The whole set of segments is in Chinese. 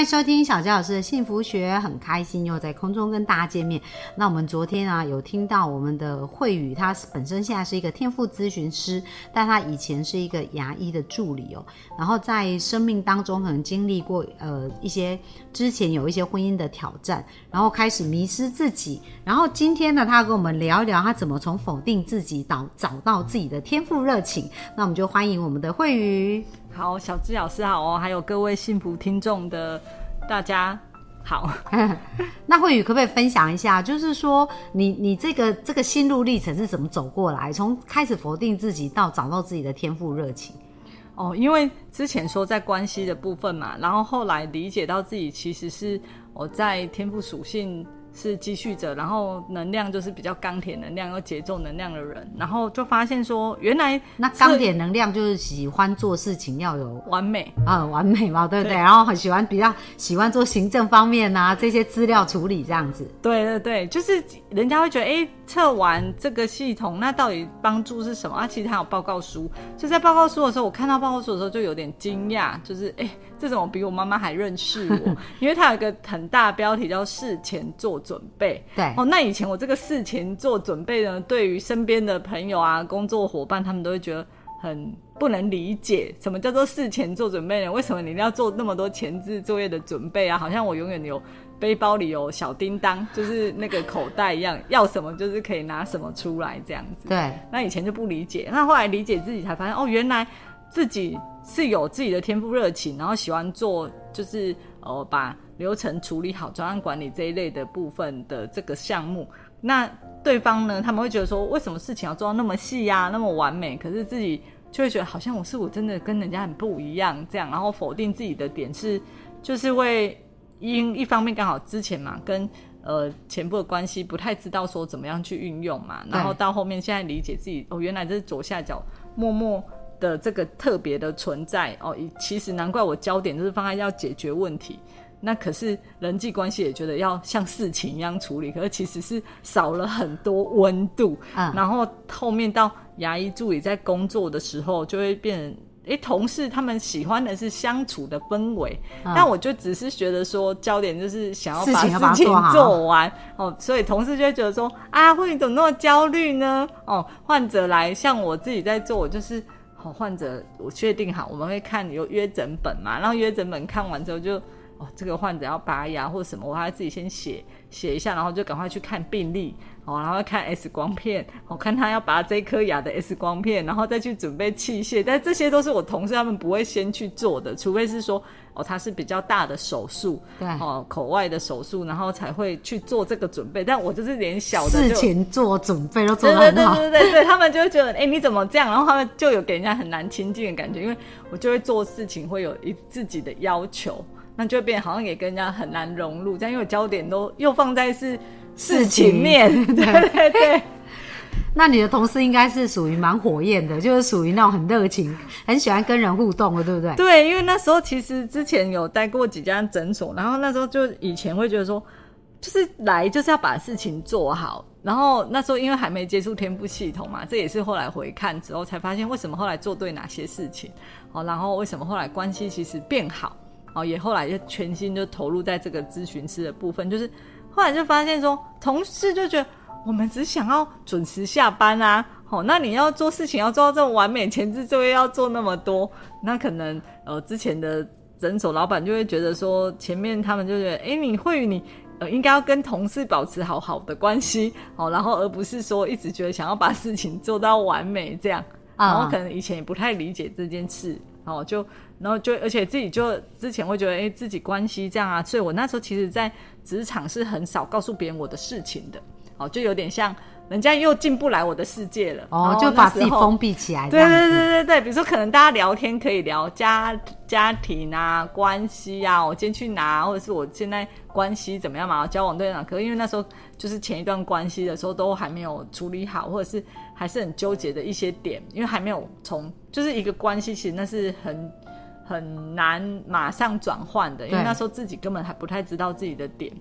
欢迎收听小佳老师的幸福学，很开心又在空中跟大家见面。那我们昨天啊，有听到我们的慧宇，他本身现在是一个天赋咨询师，但他以前是一个牙医的助理哦。然后在生命当中可能经历过呃一些之前有一些婚姻的挑战，然后开始迷失自己。然后今天呢，他要跟我们聊一聊他怎么从否定自己到找到自己的天赋热情。那我们就欢迎我们的慧宇。好，小智老师好哦，还有各位幸福听众的大家好。那慧宇可不可以分享一下，就是说你你这个这个心路历程是怎么走过来，从开始否定自己到找到自己的天赋热情？哦，因为之前说在关系的部分嘛，然后后来理解到自己其实是我在天赋属性。是积蓄者，然后能量就是比较钢铁能量又节奏能量的人，然后就发现说，原来那钢铁能量就是喜欢做事情要有完美啊，完美嘛，对不对？然后很喜欢比较喜欢做行政方面啊，这些资料处理这样子。对对对，就是人家会觉得，哎，测完这个系统，那到底帮助是什么啊？其实它有报告书，就在报告书的时候，我看到报告书的时候就有点惊讶，就是哎。这种比我妈妈还认识我，因为他有一个很大标题叫“事前做准备”。对哦，那以前我这个事前做准备呢，对于身边的朋友啊、工作伙伴，他们都会觉得很不能理解，什么叫做事前做准备呢？为什么你一定要做那么多前置作业的准备啊？好像我永远有背包里有小叮当，就是那个口袋一样，要什么就是可以拿什么出来这样子。对，那以前就不理解，那后来理解自己才发现，哦，原来。自己是有自己的天赋热情，然后喜欢做就是呃把流程处理好、专案管理这一类的部分的这个项目。那对方呢，他们会觉得说，为什么事情要做到那么细呀、那么完美？可是自己就会觉得好像我是我真的跟人家很不一样这样，然后否定自己的点是，就是会因一方面刚好之前嘛跟呃前部的关系不太知道说怎么样去运用嘛，然后到后面现在理解自己哦，原来这是左下角默默。的这个特别的存在哦，其实难怪我焦点就是放在要解决问题，那可是人际关系也觉得要像事情一样处理，可是其实是少了很多温度。嗯，然后后面到牙医助理在工作的时候，就会变，哎，同事他们喜欢的是相处的氛围，但我就只是觉得说焦点就是想要把事情做完哦，所以同事就会觉得说啊，慧你怎么那么焦虑呢？哦，患者来像我自己在做，我就是。好，患者，我确定好，我们会看有约诊本嘛，然后约诊本看完之后就，哦，这个患者要拔牙或者什么，我还要自己先写写一下，然后就赶快去看病历，哦，然后看 X 光片，我看他要拔这颗牙的 X 光片，然后再去准备器械，但这些都是我同事他们不会先去做的，除非是说。哦，他是比较大的手术，对，哦，口外的手术，然后才会去做这个准备。但我就是连小的事前做准备都做得很好，对对对对对，他们就会觉得，哎，你怎么这样？然后他们就有给人家很难亲近的感觉，因为我就会做事情会有一自己的要求，那就会变好像也跟人家很难融入。这样因为焦点都又放在是事情面，对对对。那你的同事应该是属于蛮火焰的，就是属于那种很热情、很喜欢跟人互动的，对不对？对，因为那时候其实之前有待过几家诊所，然后那时候就以前会觉得说，就是来就是要把事情做好。然后那时候因为还没接触天赋系统嘛，这也是后来回看之后才发现，为什么后来做对哪些事情哦，然后为什么后来关系其实变好哦，也后来就全心就投入在这个咨询师的部分，就是后来就发现说，同事就觉得。我们只想要准时下班啊，好，那你要做事情要做到这么完美，前置作业要做那么多，那可能呃之前的诊所老板就会觉得说，前面他们就觉得，哎，你会你呃应该要跟同事保持好好的关系，哦，然后而不是说一直觉得想要把事情做到完美这样，然后可能以前也不太理解这件事，哦，就然后就而且自己就之前会觉得，哎，自己关系这样啊，所以我那时候其实，在职场是很少告诉别人我的事情的。哦，就有点像人家又进不来我的世界了。哦，就把自己封闭起来，对对。对对对，比如说可能大家聊天可以聊家家庭啊、关系啊，我今天去哪，或者是我现在关系怎么样嘛，交往对象。可是因为那时候就是前一段关系的时候都还没有处理好，或者是还是很纠结的一些点，因为还没有从就是一个关系，其实那是很很难马上转换的，因为那时候自己根本还不太知道自己的点。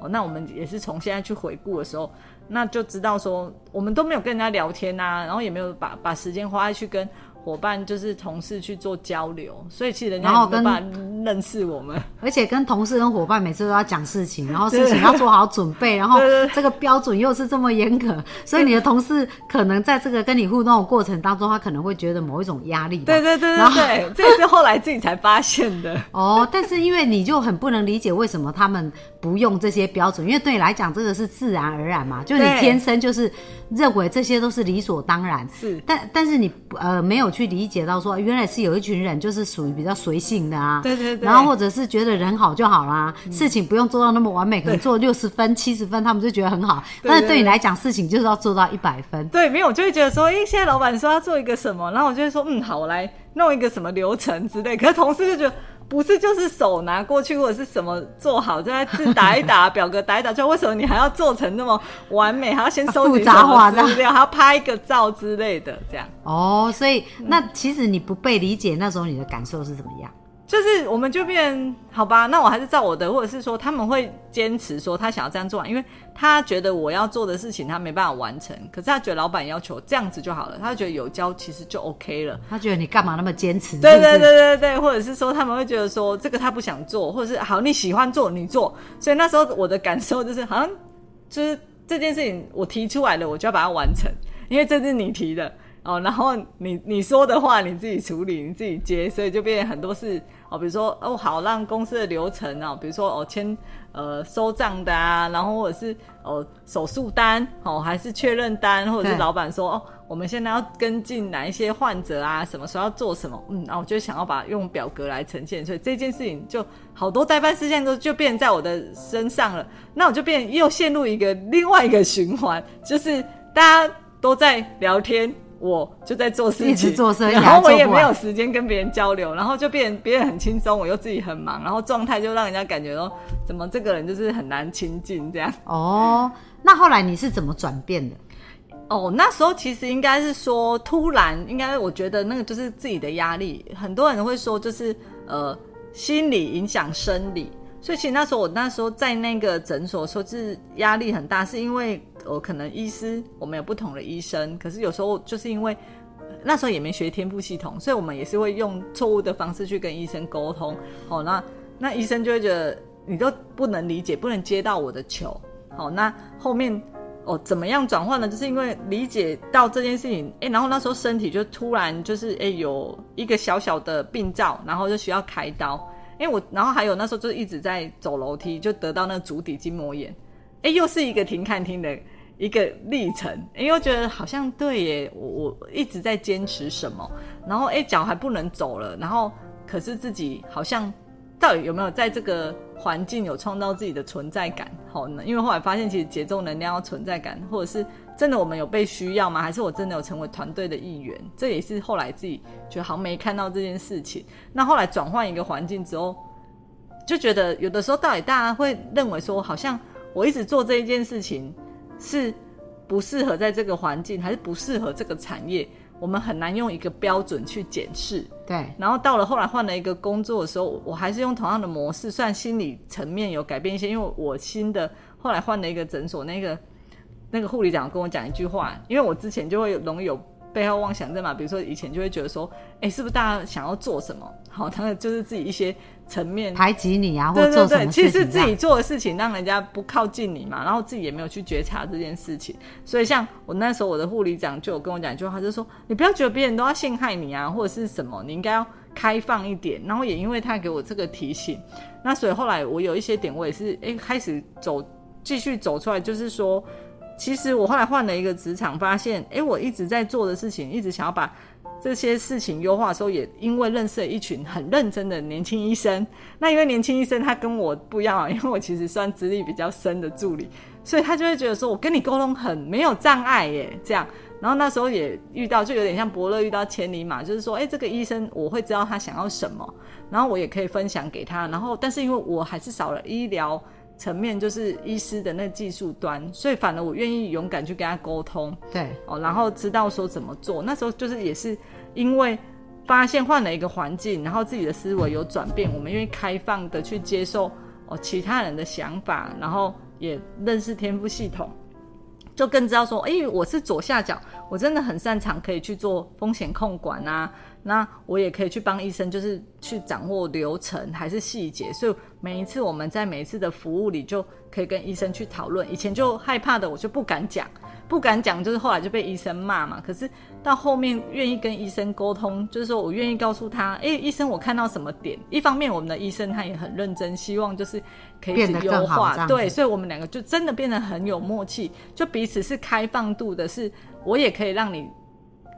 哦，那我们也是从现在去回顾的时候，那就知道说我们都没有跟人家聊天呐、然后也没有把把时间花在去跟伙伴就是同事去做交流，所以其实人家然后跟也没有办法认识我们。而且跟同事跟伙伴每次都要讲事情，然后事情要做好准备，然后这个标准又是这么严格，所以你的同事可能在这个跟你互动的过程当中，他可能会觉得某一种压力。对对对然后对对，这也是后来自己才发现的。哦，但是因为你就很不能理解为什么他们不用这些标准，因为对你来讲这个是自然而然嘛，就你天生就是认为这些都是理所当然。是但但是你呃没有去理解到说，原来是有一群人就是属于比较随性的啊，对对对然后或者是觉得人好就好啦，事情不用做到那么完美，可能做六十分、七十分，他们就觉得很好。但是对你来讲，事情就是要做到一百分。对，没有，我就会觉得说，诶，现在老板说要做一个什么，然后我就会说，嗯，好，我来弄一个什么流程之类。可是同事就觉得，不是就是手拿过去或者是什么做好，就在字打一打，表格打一打，就为什么你还要做成那么完美，还要先收集什么资料，还要拍一个照之类的，这样。哦，所以嗯那其实你不被理解，那时候你的感受是怎么样？就是我们就变好吧，那我还是照我的，或者是说他们会坚持说他想要这样做完，因为他觉得我要做的事情他没办法完成，可是他觉得老板要求这样子就好了，他觉得有交其实就 OK 了。他觉得你干嘛那么坚持？对对对对对，或者是说他们会觉得说这个他不想做，或者是好你喜欢做你做，所以那时候我的感受就是好像就是这件事情我提出来了，我就要把它完成，因为这是你提的哦，然后你你说的话你自己处理，你自己接，所以就变成很多事哦，比如说哦好让公司的流程哦，比如说哦签呃收账的啊，然后或者是哦手术单哦还是确认单，或者是老板说哦我们现在要跟进哪一些患者啊，什么时候要做什么，嗯，然后我就想要把用表格来呈现，所以这件事情就好多代办事项都就变在我的身上了，那我就变又陷入一个另外一个循环，就是大家都在聊天。我就在做事情，一直做事然后我也没有时间跟别人交流，然后就变别人很轻松，我又自己很忙，然后状态就让人家感觉说，怎么这个人就是很难亲近这样。哦，那后来你是怎么转变的？哦，那时候其实应该是说，突然应该我觉得那个就是自己的压力，很多人会说就是呃心理影响生理，所以其实那时候我那时候在那个诊所说是压力很大，是因为呃可能医师我们有不同的医生，可是有时候就是因为。那时候也没学天赋系统，所以我们也是会用错误的方式去跟医生沟通。哦，那那医生就会觉得你都不能理解，不能接到我的球。好，那后面哦怎么样转换呢？就是因为理解到这件事情，哎，然后那时候身体就突然就是哎有一个小小的病灶，然后就需要开刀。因为我，然后还有那时候就一直在走楼梯，就得到那个足底筋膜炎，哎，又是一个停看听的一个历程，因为我觉得好像对耶，我我一直在坚持什么，然后哎脚还不能走了，然后可是自己好像到底有没有在这个环境有创造自己的存在感？好呢，因为后来发现其实节奏能量要存在感，或者是真的我们有被需要吗？还是我真的有成为团队的一员？这也是后来自己觉得好像没看到这件事情。那后来转换一个环境之后，就觉得有的时候到底大家会认为说，好像我一直做这一件事情是不适合在这个环境，还是不适合这个产业？我们很难用一个标准去检视。对，然后到了后来换了一个工作的时候，我还是用同样的模式，虽然心理层面有改变一些，因为我新的后来换了一个诊所，那个那个护理长跟我讲一句话，因为我之前就会容易有背后妄想症嘛，比如说以前就会觉得说，哎，是不是大家想要做什么？好，他们就是自己一些层面排挤你啊，或对对对，做什么其实是自己做的事情让人家不靠近你嘛，然后自己也没有去觉察这件事情。所以像我那时候，我的护理长就有跟我讲一句话，就是说你不要觉得别人都要陷害你啊，或者是什么，你应该要开放一点。然后也因为他给我这个提醒，那所以后来我有一些点，我也是诶开始走，继续走出来，就是说。其实我后来换了一个职场，发现，诶，我一直在做的事情，一直想要把这些事情优化的时候，也因为认识了一群很认真的年轻医生。那因为年轻医生他跟我不一样啊，因为我其实算资历比较深的助理，所以他就会觉得说，我跟你沟通很没有障碍耶，这样。然后那时候也遇到，就有点像伯乐遇到千里马，就是说，哎，这个医生我会知道他想要什么，然后我也可以分享给他。然后，但是因为我还是少了医疗层面，就是医师的那技术端，所以反而我愿意勇敢去跟他沟通。对，哦，然后知道说怎么做。那时候就是也是因为发现换了一个环境，然后自己的思维有转变，我们愿意开放的去接受哦其他人的想法，然后也认识天赋系统。就更知道说，哎，我是左下角，我真的很擅长可以去做风险控管啊。那我也可以去帮医生，就是去掌握流程还是细节。所以每一次我们在每一次的服务里，就可以跟医生去讨论。以前就害怕的，我就不敢讲。不敢讲，就是后来就被医生骂嘛。可是到后面愿意跟医生沟通，就是说我愿意告诉他，哎，医生，我看到什么点？一方面，我们的医生他也很认真，希望就是可以优化，对，所以我们两个就真的变得很有默契，就彼此是开放度的，是我也可以让你。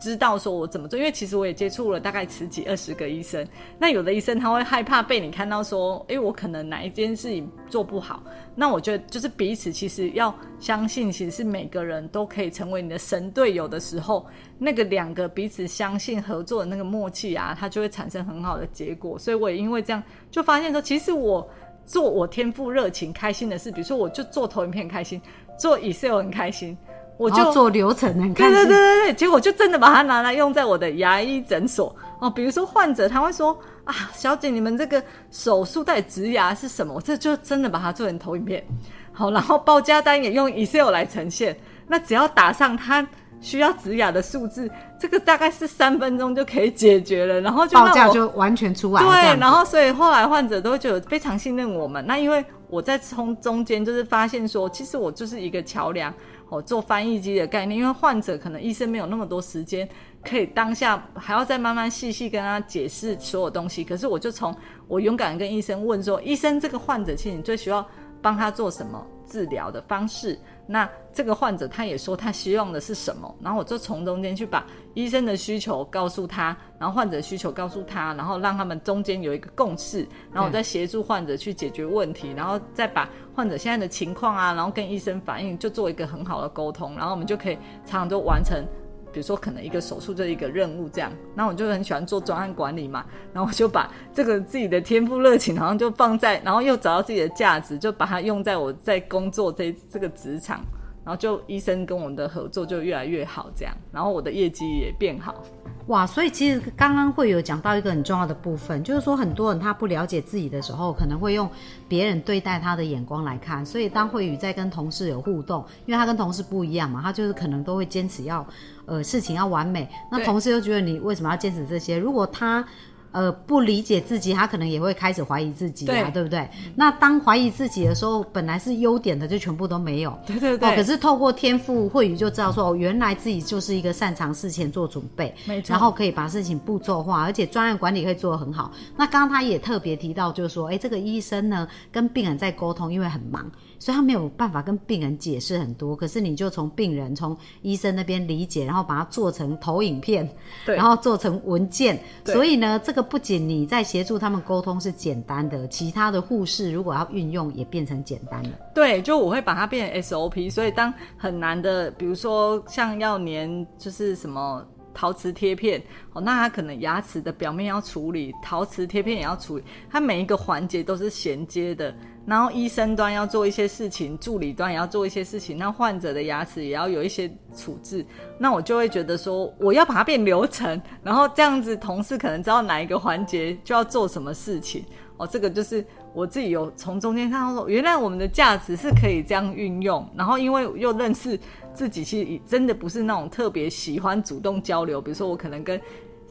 知道说我怎么做，因为其实我也接触了大概十几二十个医生。那有的医生他会害怕被你看到说，诶，我可能哪一件事情做不好。那我觉得就是彼此其实要相信，其实是每个人都可以成为你的神队友的时候，那个两个彼此相信合作的那个默契啊，它就会产生很好的结果。所以我也因为这样就发现说，其实我做我天赋热情开心的事，比如说我就做投影片开心，做 Excel 很开心。我就做流程很开心，对对对对对，结果就真的把它拿来用在我的牙医诊所哦。比如说患者他会说啊，小姐，你们这个手术带植牙是什么？我这就真的把它做成投影片，好，然后报价单也用 Excel 来呈现。那只要打上他需要植牙的数字，这个大概是三分钟就可以解决了，然后就报价就完全出来。对，然后所以后来患者都觉得非常信任我们。那因为我在从中间就是发现说，其实我就是一个桥梁。哦，做翻译机的概念，因为患者可能医生没有那么多时间，可以当下还要再慢慢细细跟他解释所有东西。可是我就从我勇敢跟医生问说，医生这个患者其实你最需要帮他做什么治疗的方式？那这个患者他也说他希望的是什么，然后我就从中间去把医生的需求告诉他，然后患者需求告诉他，然后让他们中间有一个共识，然后我再协助患者去解决问题，然后再把患者现在的情况啊，然后跟医生反映，就做一个很好的沟通，然后我们就可以常常都完成。比如说，可能一个手术这一个任务这样，那我就很喜欢做专案管理嘛，然后我就把这个自己的天赋热情，好像就放在，然后又找到自己的价值，就把它用在我在工作这这个职场，然后就医生跟我们的合作就越来越好这样，然后我的业绩也变好。哇，所以其实刚刚会有讲到一个很重要的部分，就是说很多人他不了解自己的时候，可能会用别人对待他的眼光来看。所以当慧宇在跟同事有互动，因为他跟同事不一样嘛，他就是可能都会坚持要，呃，事情要完美。那同事又觉得你为什么要坚持这些？如果他呃，不理解自己，他可能也会开始怀疑自己啊，对不对？那当怀疑自己的时候，本来是优点的就全部都没有。对对对。可是透过天赋会语就知道说，哦，原来自己就是一个擅长事前做准备，没错。然后可以把事情步骤化，而且专案管理可以做得很好。那刚刚他也特别提到，就是说，哎，这个医生呢跟病人在沟通，因为很忙。所以他没有办法跟病人解释很多，可是你就从病人、从医生那边理解，然后把它做成投影片，对，然后做成文件。所以呢，这个不仅你在协助他们沟通是简单的，其他的护士如果要运用也变成简单了。对，就我会把它变成 SOP。所以当很难的，比如说像要粘，就是什么。陶瓷贴片，哦，那它可能牙齿的表面要处理，陶瓷贴片也要处理，它每一个环节都是衔接的。然后医生端要做一些事情，助理端也要做一些事情，那患者的牙齿也要有一些处置。那我就会觉得说，我要把它变流程，然后这样子同事可能知道哪一个环节就要做什么事情。哦，这个就是我自己有从中间看到说，原来我们的价值是可以这样运用。然后因为又认识。自己其实真的不是那种特别喜欢主动交流，比如说我可能跟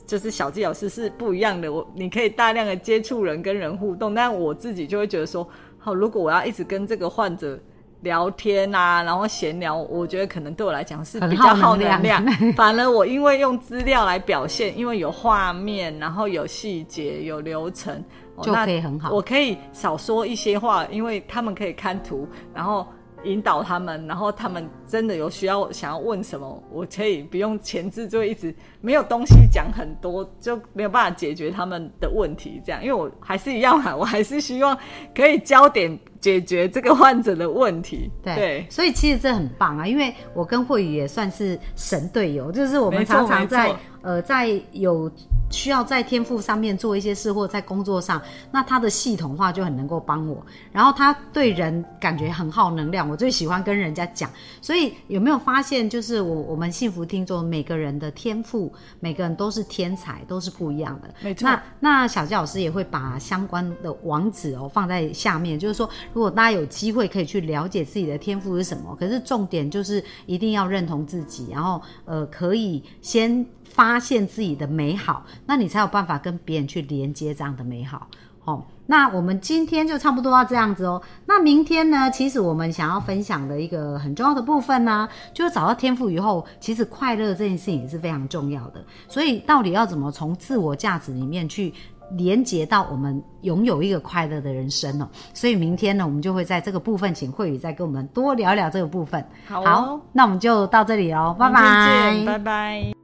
就是小纪老师是不一样的，我你可以大量的接触人跟人互动，但我自己就会觉得说，好，如果我要一直跟这个患者聊天啊，然后闲聊，我觉得可能对我来讲是比较耗能量。反而我因为用资料来表现，因为有画面，然后有细节，有流程，就可以很好。我可以少说一些话，因为他们可以看图，然后。引导他们，然后他们真的有需要想要问什么，我可以不用前置就一直没有东西讲很多，就没有办法解决他们的问题。这样，因为我还是一样嘛，我还是希望可以焦点解决这个患者的问题。对，所以其实这很棒啊，因为我跟慧宇也算是神队友，就是我们常常在呃在有需要在天赋上面做一些事，或在工作上，那他的系统化就很能够帮我。然后他对人感觉很耗能量，我最喜欢跟人家讲。所以有没有发现，就是我我们幸福听众每个人的天赋，每个人都是天才，都是不一样的。没错那那小佳老师也会把相关的网址哦放在下面，就是说，如果大家有机会可以去了解自己的天赋是什么，可是重点就是一定要认同自己，然后呃可以先发现自己的美好，那你才有办法跟别人去连接这样的美好。哦，那我们今天就差不多要这样子哦。那明天呢？其实我们想要分享的一个很重要的部分呢，就是找到天赋以后，其实快乐这件事情也是非常重要的。所以到底要怎么从自我价值里面去连接到我们拥有一个快乐的人生哦？所以明天呢，我们就会在这个部分请慧宇再跟我们多聊聊这个部分。好哦那我们就到这里喽，拜拜，拜拜。